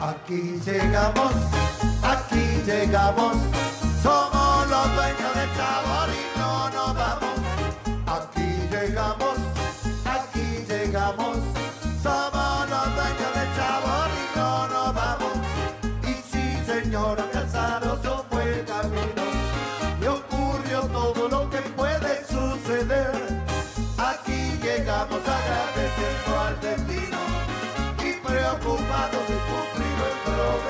Aquí llegamos, aquí llegamos, somos los dueños del sabor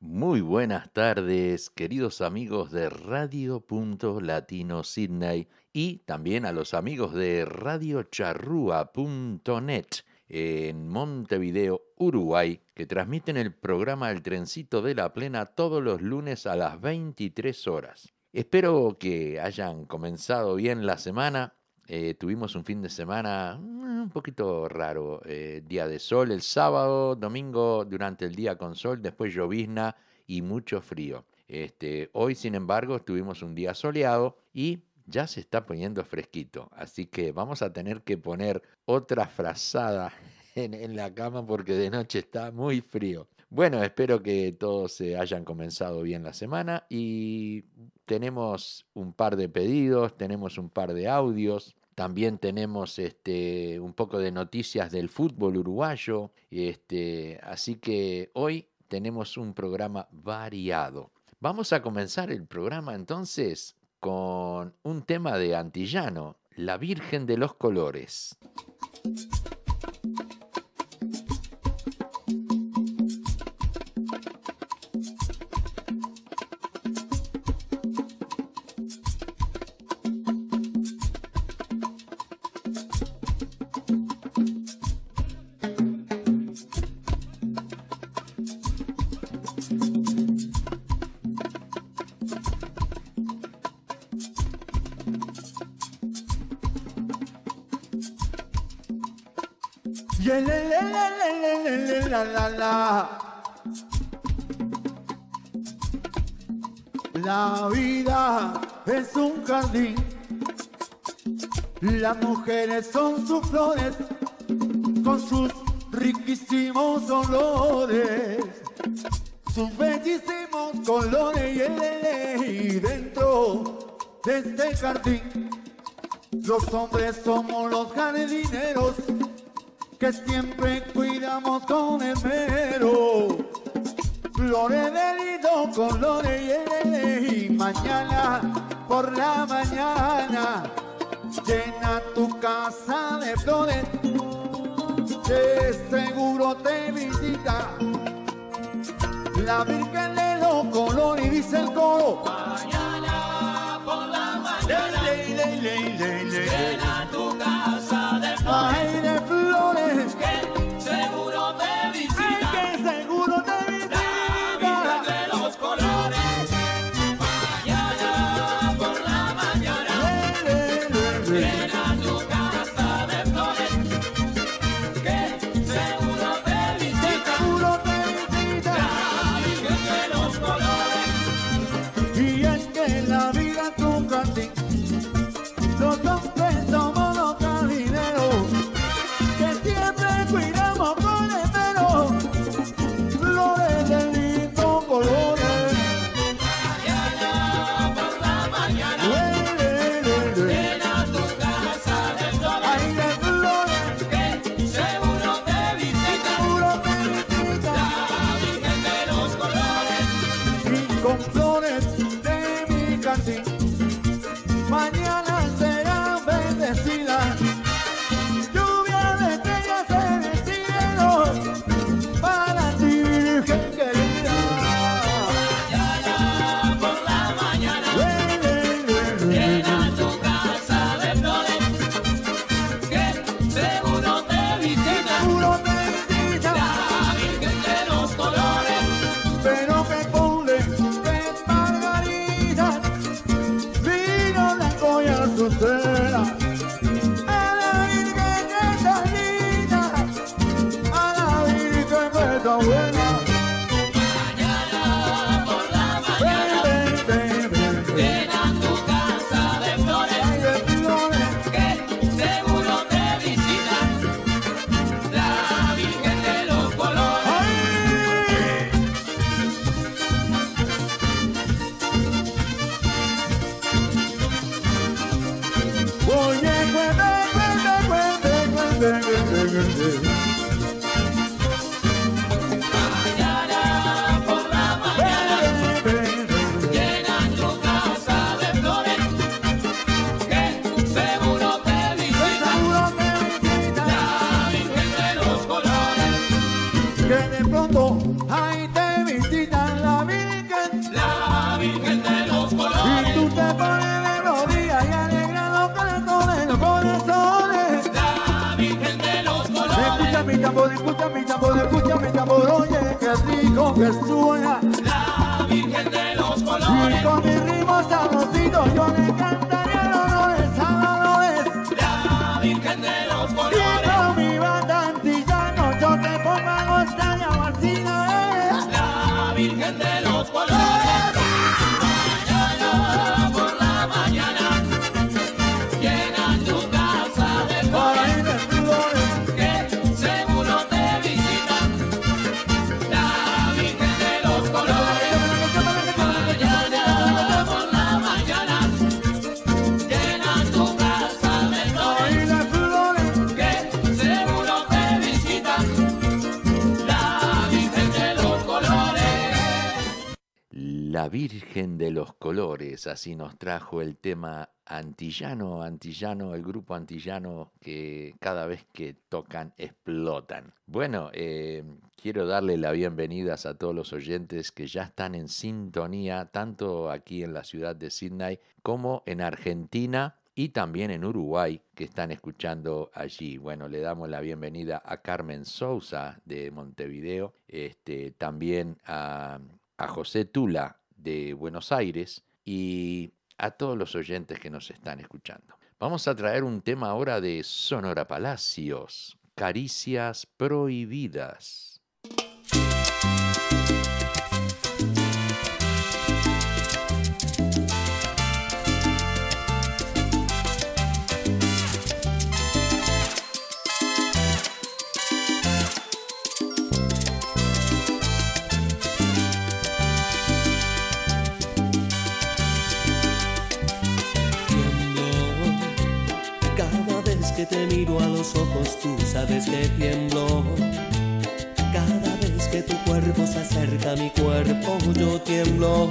Muy buenas tardes, queridos amigos de Radio Punto Latino Sydney y también a los amigos de radiocharrúa.net en Montevideo, Uruguay, que transmiten el programa El Trencito de la Plena todos los lunes a las 23 horas. Espero que hayan comenzado bien la semana. Eh, tuvimos un fin de semana mm, un poquito raro. eh, día de sol el sábado, domingo durante el día con sol, después llovizna y mucho frío. Este, hoy, sin embargo, tuvimos un día soleado y ya se está poniendo fresquito. Así que vamos a tener que poner otra frazada en, en la cama porque de noche está muy frío. Bueno, espero que todos se hayan comenzado bien la semana y tenemos un par de pedidos, tenemos un par de audios, también tenemos este, un poco de noticias del fútbol uruguayo, este, así que hoy tenemos un programa variado. Vamos a comenzar el programa entonces con un tema de Antillano, La Virgen de los Colores. Son sus flores con sus riquísimos olores, sus bellísimos colores y dentro de este jardín los hombres somos los jardineros la Virgen de los colores y dice el coro. Mañana por la mañana. Ley, ley, ley, Así nos trajo el tema antillano, antillano, el grupo antillano que cada vez que tocan explotan. Bueno, eh, quiero darle las bienvenidas a todos los oyentes que ya están en sintonía, tanto aquí en la ciudad de Sydney como en Argentina y también en Uruguay, que están escuchando allí. Bueno, le damos la bienvenida a Carmen Sousa de Montevideo, este, también a José Tula de Buenos Aires y a todos los oyentes que nos están escuchando. Vamos a traer un tema ahora de Sonora Palacios, Caricias Prohibidas. Te miro a los ojos, tú sabes que tiemblo. Cada vez que tu cuerpo se acerca a mi cuerpo, yo tiemblo.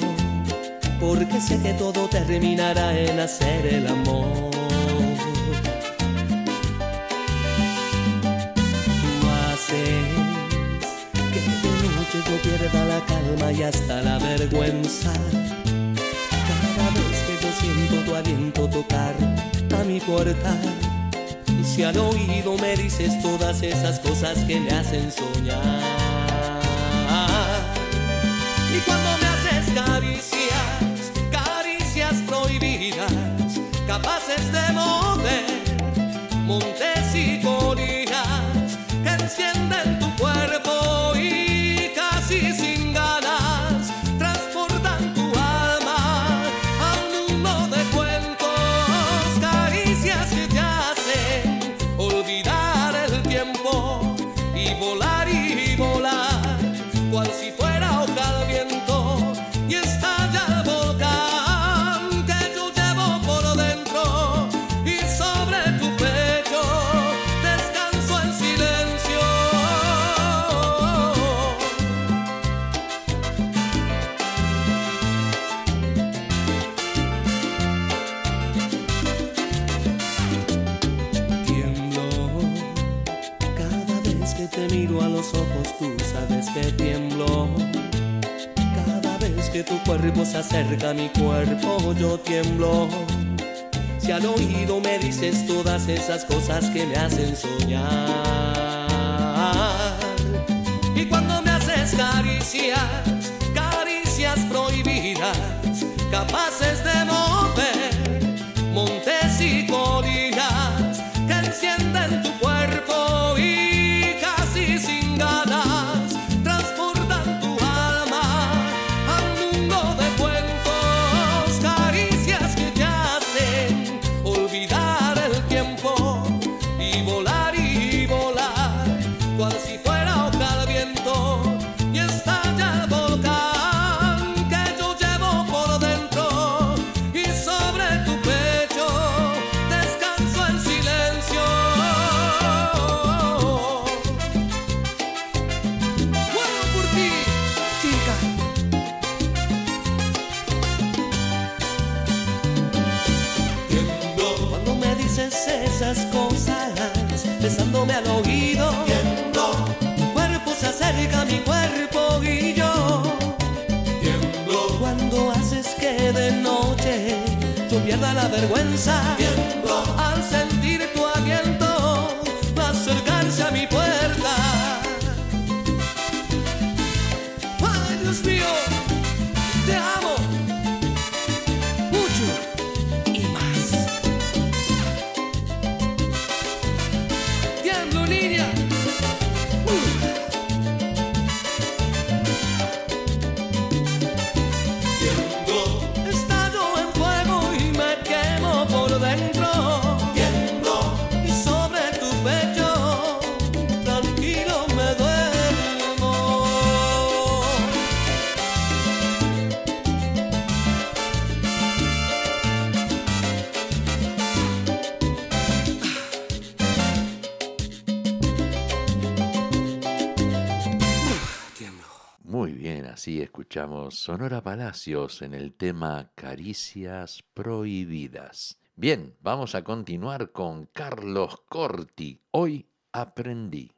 Porque sé que todo terminará en hacer el amor. Tú haces que de noche yo pierda la calma y hasta la vergüenza. Cada vez que yo siento tu aliento tocar a mi puerta, si al oído me dices todas esas cosas que me hacen soñar. Y cuando me haces caricias, caricias prohibidas, capaces de mover montes esas cosas que me hacen soñar. cosas, besándome al oído. Tiemblo. Tu cuerpo se acerca a mi cuerpo y yo. Tiemblo. Cuando haces que de noche yo pierda la vergüenza. Tiemblo. Sonora Palacios en el tema Caricias Prohibidas. Bien, vamos a continuar con Carlos Corti. Hoy aprendí.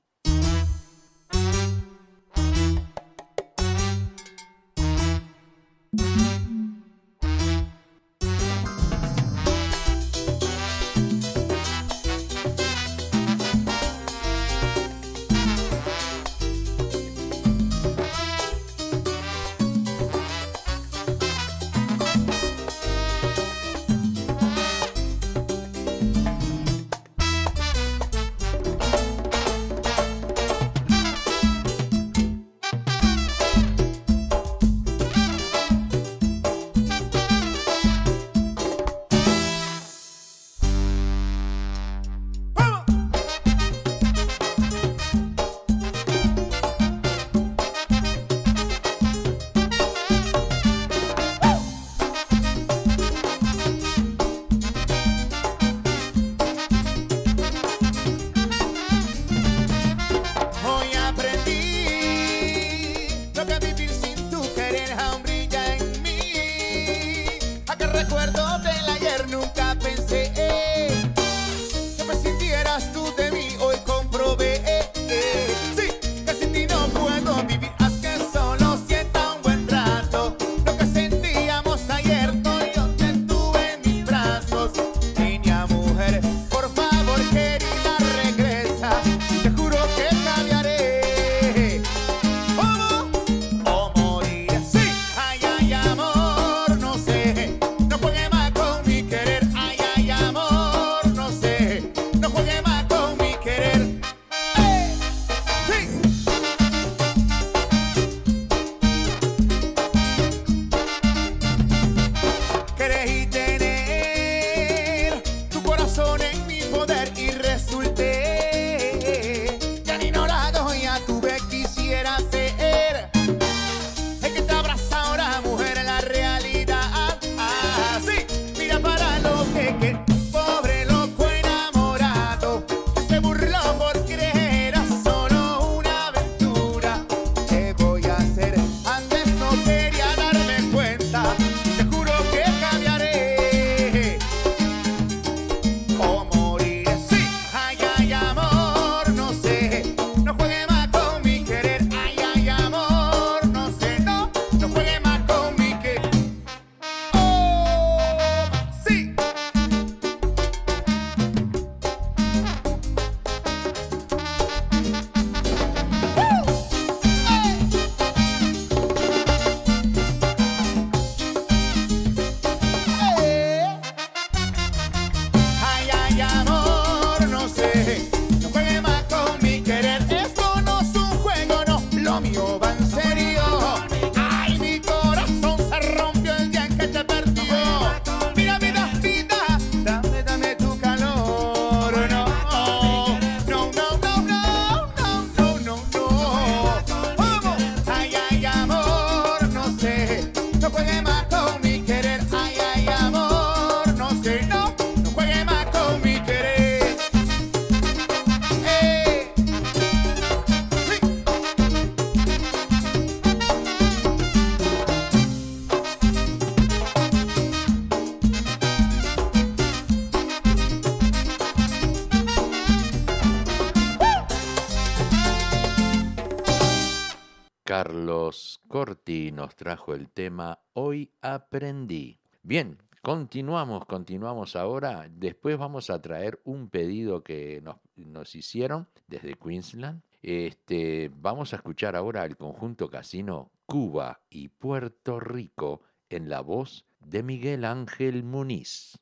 nos trajo el tema Hoy aprendí. Bien, continuamos, continuamos ahora. Después vamos a traer un pedido que nos, hicieron desde Queensland. Este, vamos a escuchar ahora el conjunto casino Cuba y Puerto Rico en la voz de Miguel Ángel Muniz.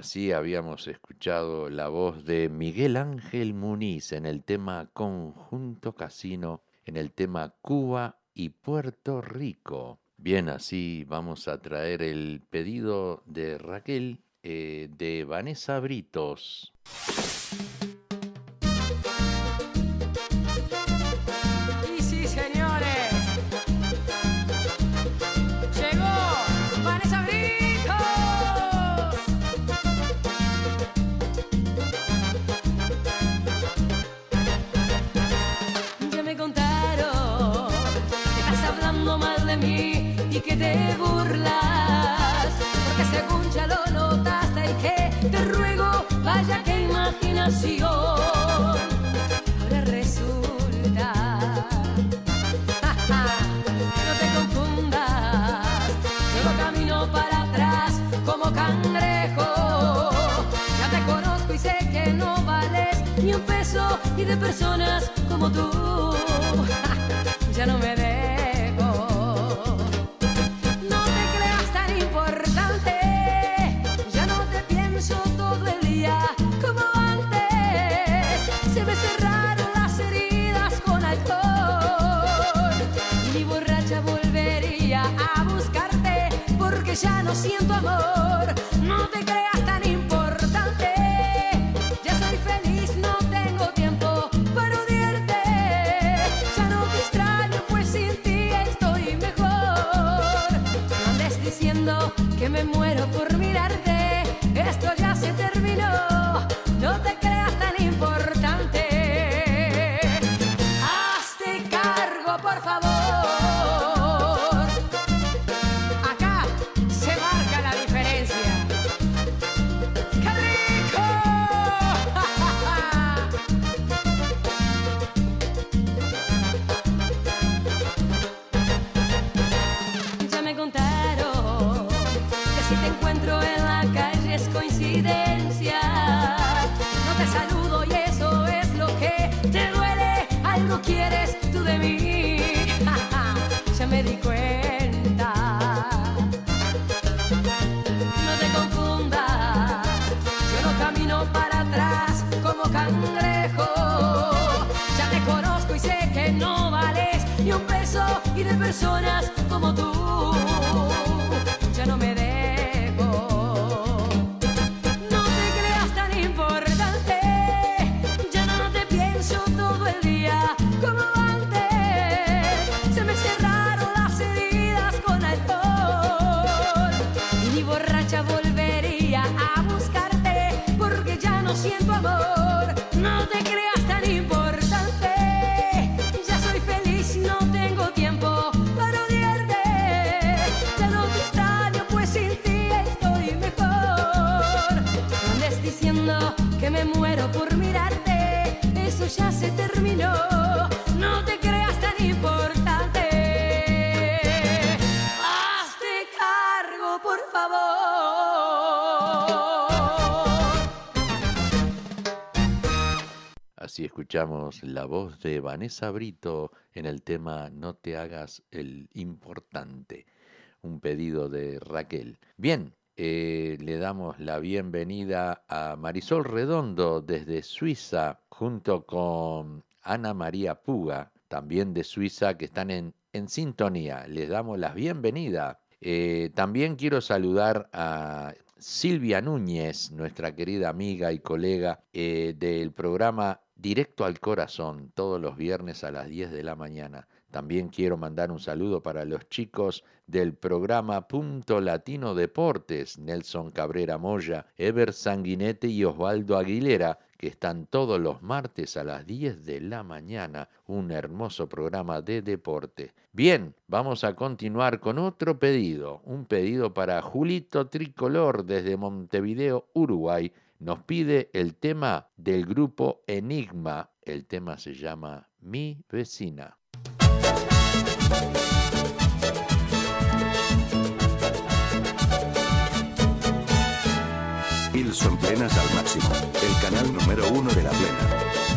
Así habíamos escuchado la voz de Miguel Ángel Muniz en el tema Conjunto Casino, en el tema Cuba y Puerto Rico. Bien, así vamos a traer el pedido de Raquel eh, de Vanessa Britos. burlas, porque según ya lo notaste y que te ruego, vaya que imaginación. Ahora resulta, ja, ja, no te confundas, llevo camino para atrás como cangrejo. Ya te conozco y sé que no vales ni un peso y de personas como tú. personas como tú. La voz de Vanessa Brito en el tema No te hagas el importante, un pedido de Raquel. Bien, eh, le damos la bienvenida a Marisol Redondo desde Suiza, junto con Ana María Puga, también de Suiza, que están en, en sintonía. Les damos la bienvenida. Eh, también quiero saludar a Silvia Núñez, nuestra querida amiga y colega eh, del programa directo al corazón todos los viernes a las 10 de la mañana. También quiero mandar un saludo para los chicos del programa Punto Latino Deportes, Nelson Cabrera Moya, Ever Sanguinete y Osvaldo Aguilera, que están todos los martes a las 10 de la mañana, un hermoso programa de deporte. Bien, vamos a continuar con otro pedido, un pedido para Julito Tricolor desde Montevideo, Uruguay, nos pide el tema del grupo Enigma. El tema se llama Mi vecina. Wilson Plenas al máximo, el canal número uno de la plena.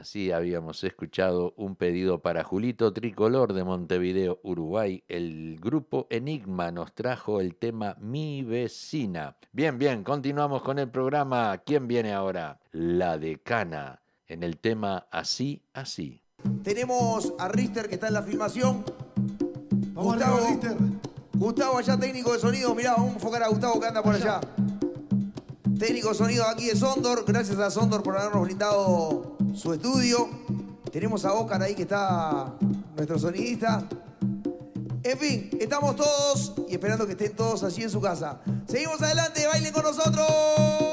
Así habíamos escuchado un pedido para Julito Tricolor de Montevideo, Uruguay. El grupo Enigma nos trajo el tema Mi vecina. Bien, bien, continuamos con el programa. ¿Quién viene ahora? La decana, en el tema Así, así. Tenemos a Richter que está en la filmación. Vamos Gustavo, arriba, Richter. Gustavo allá técnico de sonido. Mirá, vamos a enfocar a Gustavo que anda por allá. Técnico sonido aquí de Sondor. Gracias a Sondor por habernos brindado su estudio. Tenemos a Oscar ahí que está nuestro sonidista. En fin, estamos todos y esperando que estén todos allí en su casa. Seguimos adelante, bailen con nosotros.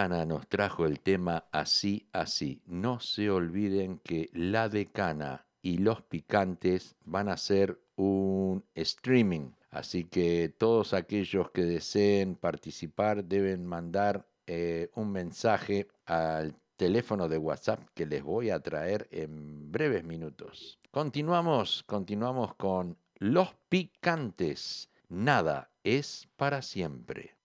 Decana nos trajo el tema Así, así. No se olviden que La decana y los picantes van a hacer un streaming. Así que todos aquellos que deseen participar deben mandar eh, un mensaje al teléfono de WhatsApp que les voy a traer en breves minutos. Continuamos, continuamos con los picantes. Nada es para siempre.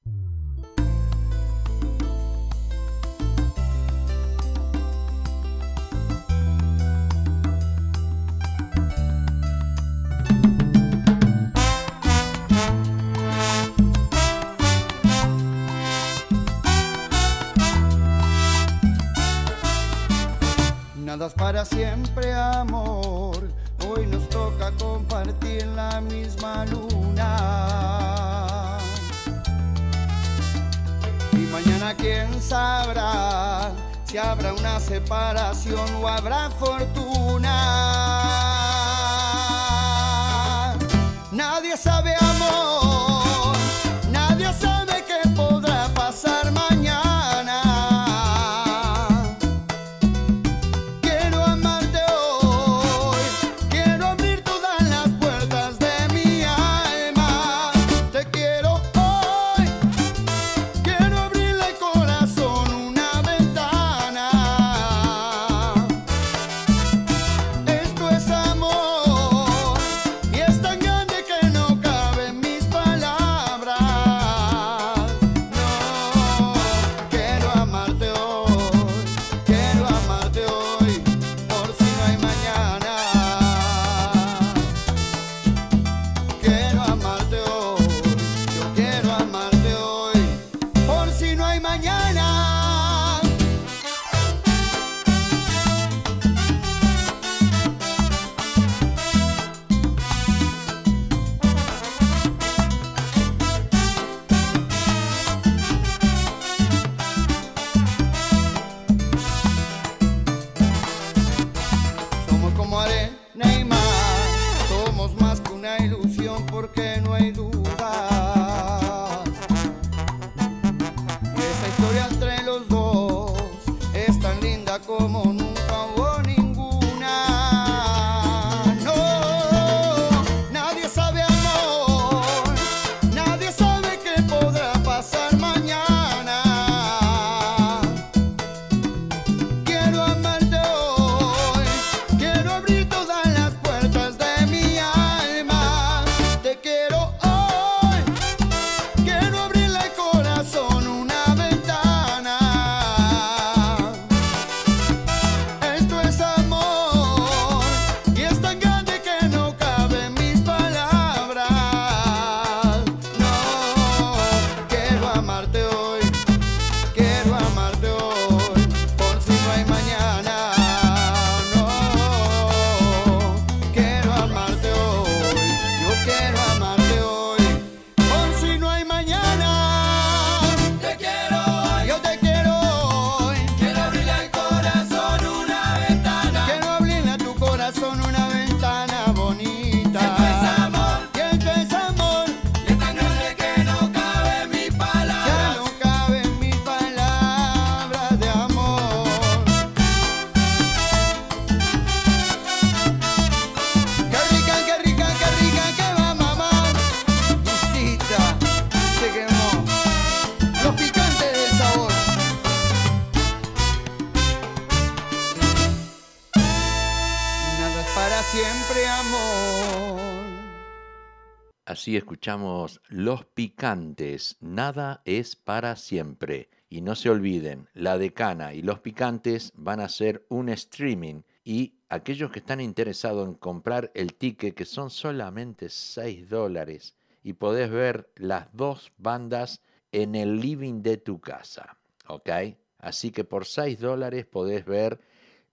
Nada para siempre, amor. Hoy nos toca compartir la misma luna. Y mañana quién sabrá si habrá una separación o habrá fortuna. Nadie sabe Así escuchamos Los Picantes, nada es para siempre. Y no se olviden, La Decana y Los Picantes van a hacer un streaming y aquellos que están interesados en comprar el ticket, que son solamente 6 dólares, y podés ver las dos bandas en el living de tu casa, ¿ok? Así que por 6 dólares podés ver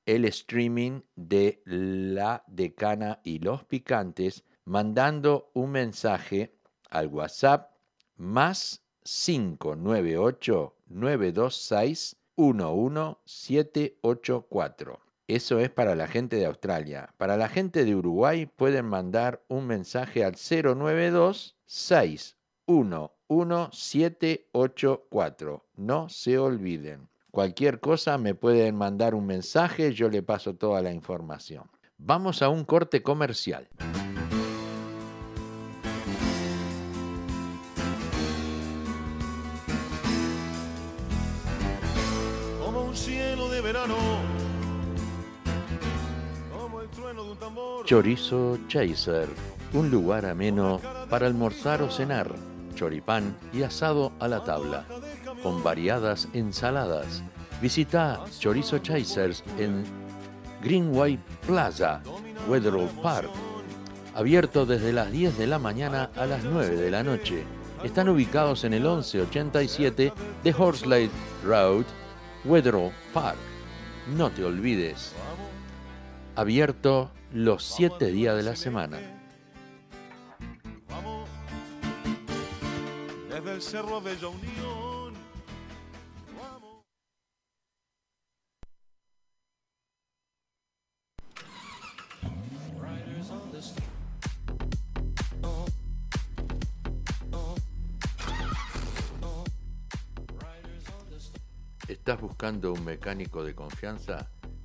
el streaming de La Decana y Los Picantes mandando un mensaje al WhatsApp más 598 926 11784. Eso es para la gente de Australia. Para la gente de Uruguay pueden mandar un mensaje al 092 6111784. No se olviden. Cualquier cosa me pueden mandar un mensaje, yo le paso toda la información. Vamos a un corte comercial. Chorizo Chaser, un lugar ameno para almorzar o cenar, choripán y asado a la tabla, con variadas ensaladas. Visita Chorizo Chasers en Greenway Plaza, Wetherall Park, abierto desde las 10 de la mañana a las 9 de la noche. Están ubicados en el 1187 de Horsley Road, Wetherall Park. No te olvides, abierto los 7 días de la semana. Desde el cerro Bella Unión. ¿Estás buscando un mecánico de confianza?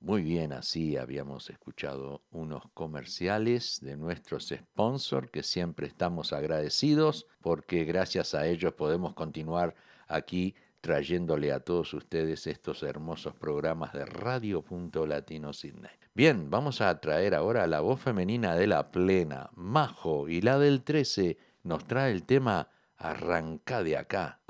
Muy bien, así habíamos escuchado unos comerciales de nuestros sponsors que siempre estamos agradecidos porque gracias a ellos podemos continuar aquí trayéndole a todos ustedes estos hermosos programas de Radio Punto Latino Bien, vamos a traer ahora la voz femenina de la plena, Majo, y la del 13 nos trae el tema Arranca de acá.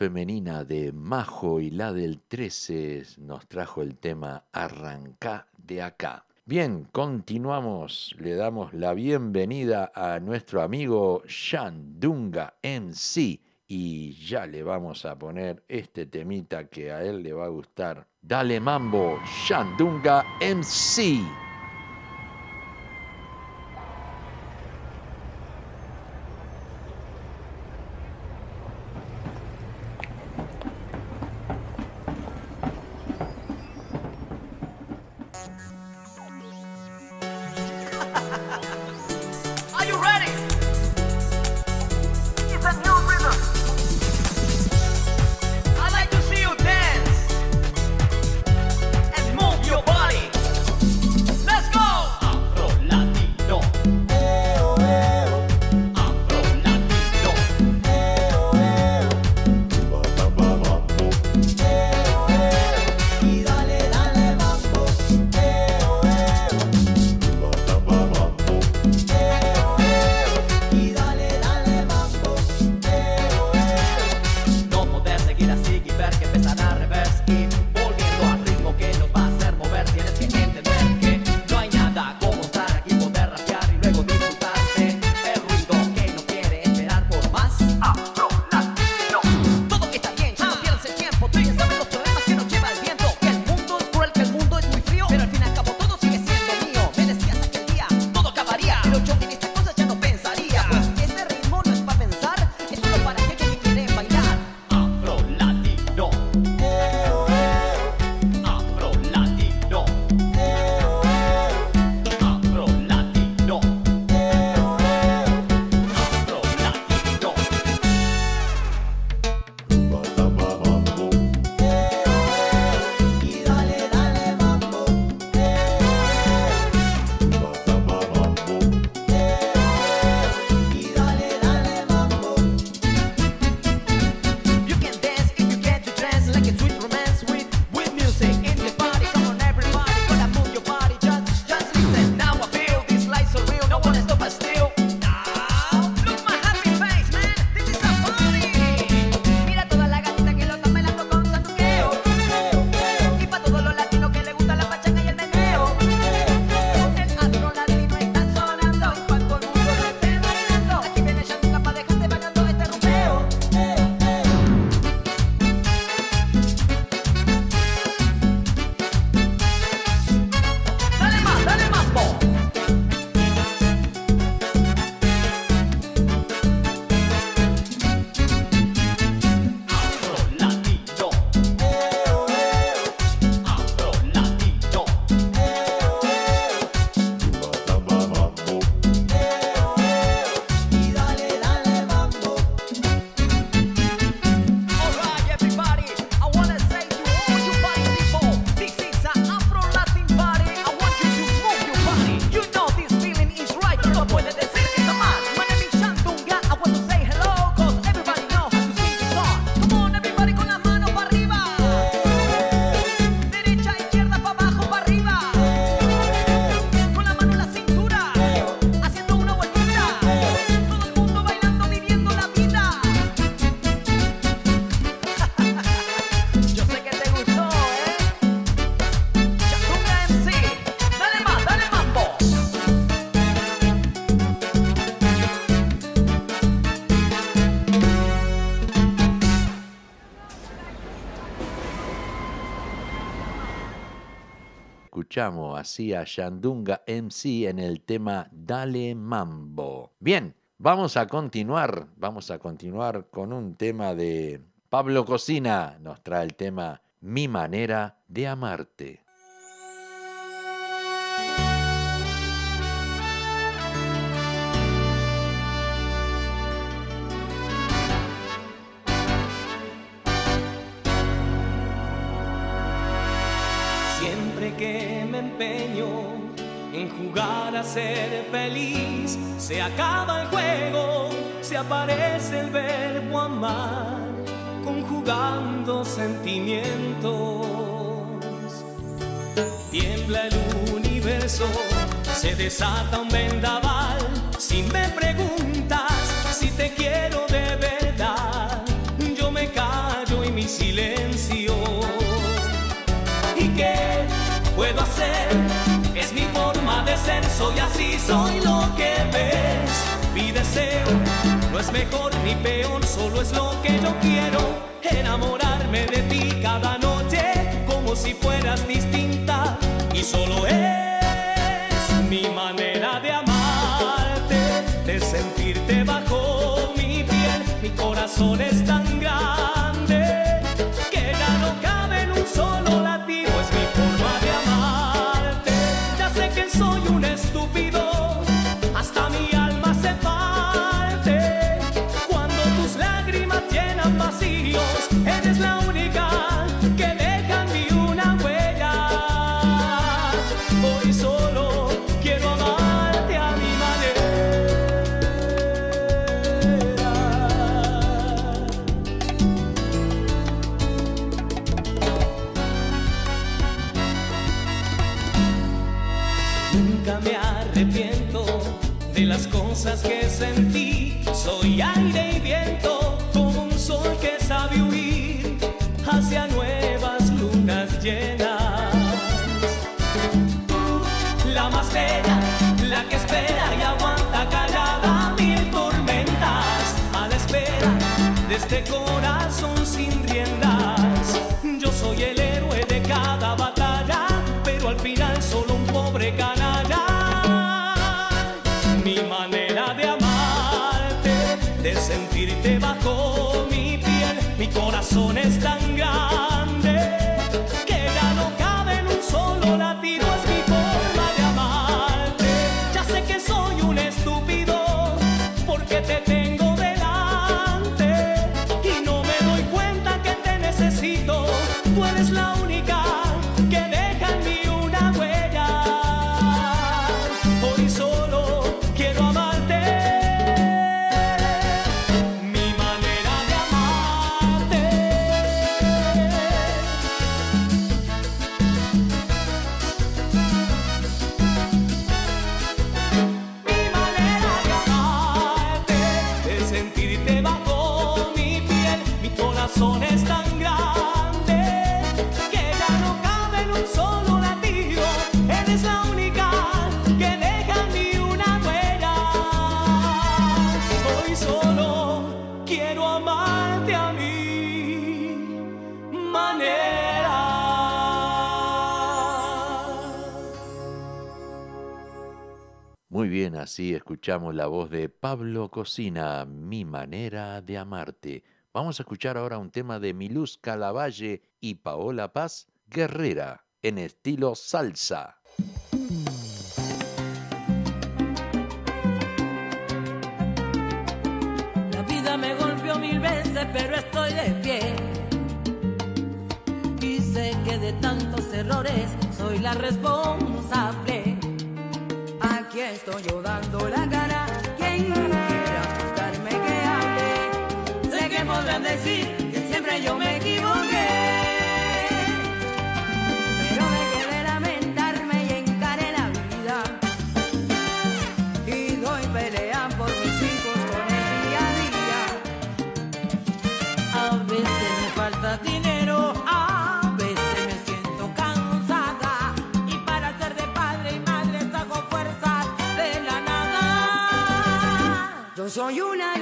femenina de Majo y la del 13 nos trajo el tema Arranca de acá. Bien, continuamos, le damos la bienvenida a nuestro amigo Shandunga MC y ya le vamos a poner este temita que a él le va a gustar. Dale mambo, Shandunga MC. Así a Shandunga MC en el tema Dale Mambo. Bien, vamos a continuar, vamos a continuar con un tema de Pablo Cocina. Nos trae el tema Mi manera de amarte. A ser feliz, se acaba el juego, se aparece el verbo amar, conjugando sentimientos. Tiembla el universo, se desata un vendaval, si me preguntas si te quiero soy así, soy lo que ves. Mi deseo no es mejor ni peor, solo es lo que yo quiero. Enamorarme de ti cada noche como si fueras distinta y solo es mi manera de amarte, de sentirte bajo mi piel. Mi corazón es tan grande este corazón sin riendas. Yo soy el héroe de cada batalla, pero al final solo un pobre canalla. Mi manera de amarte, de sentirte bajo mi piel, mi corazón es tan grande así escuchamos la voz de Pablo Cocina, Mi manera de amarte. Vamos a escuchar ahora un tema de Miluz Calavalle y Paola Paz, Guerrera, en estilo salsa. La vida me golpeó mil veces, pero estoy de pie. Y sé que de tantos errores soy la responsable. Aquí estoy yo dando la cara. Quien quiera buscarme que hable. Sé que podrán decir que siempre yo me soy una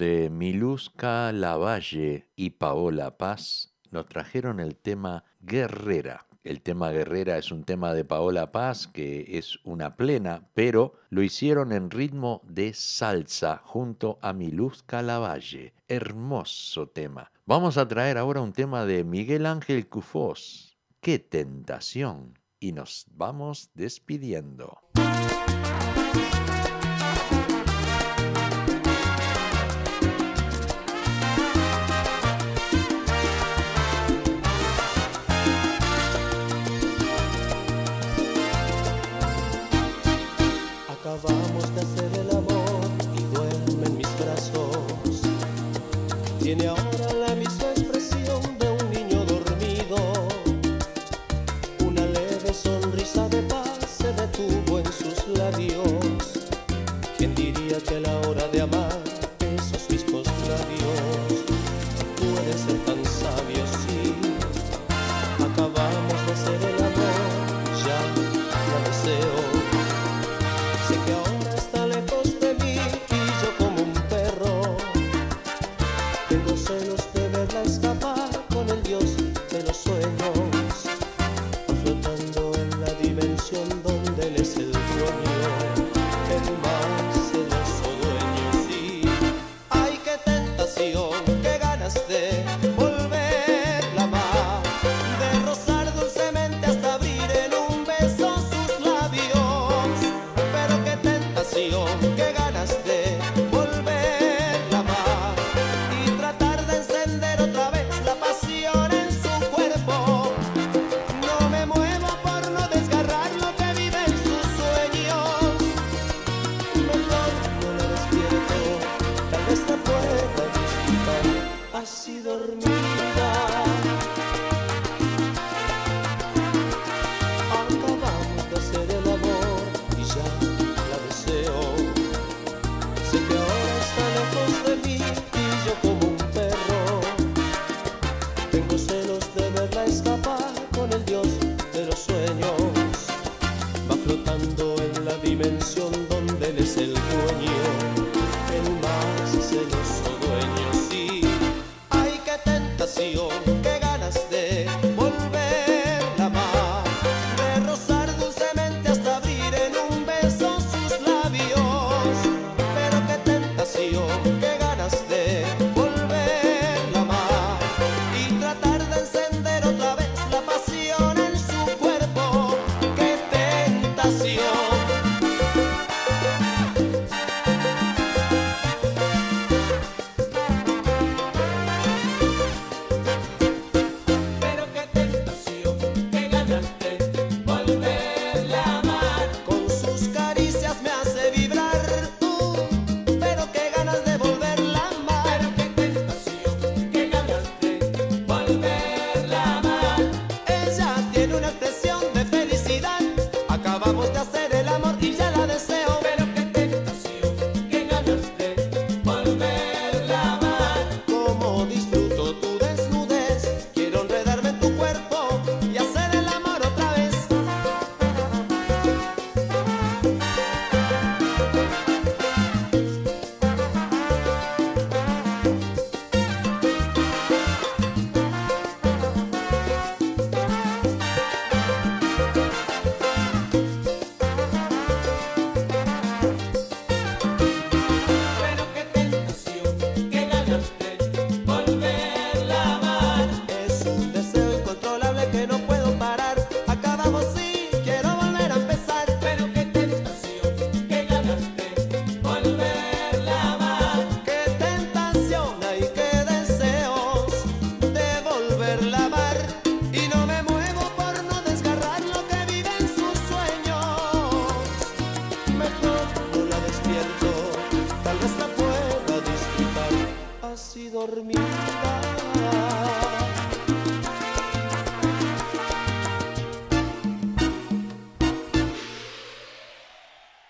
de Miluska Lavalle y Paola Paz nos trajeron el tema Guerrera. El tema Guerrera es un tema de Paola Paz que es una plena, pero lo hicieron en ritmo de salsa junto a Miluska Lavalle. Hermoso tema. Vamos a traer ahora un tema de Miguel Ángel Cufós. ¡Qué tentación! Y nos vamos despidiendo. you know?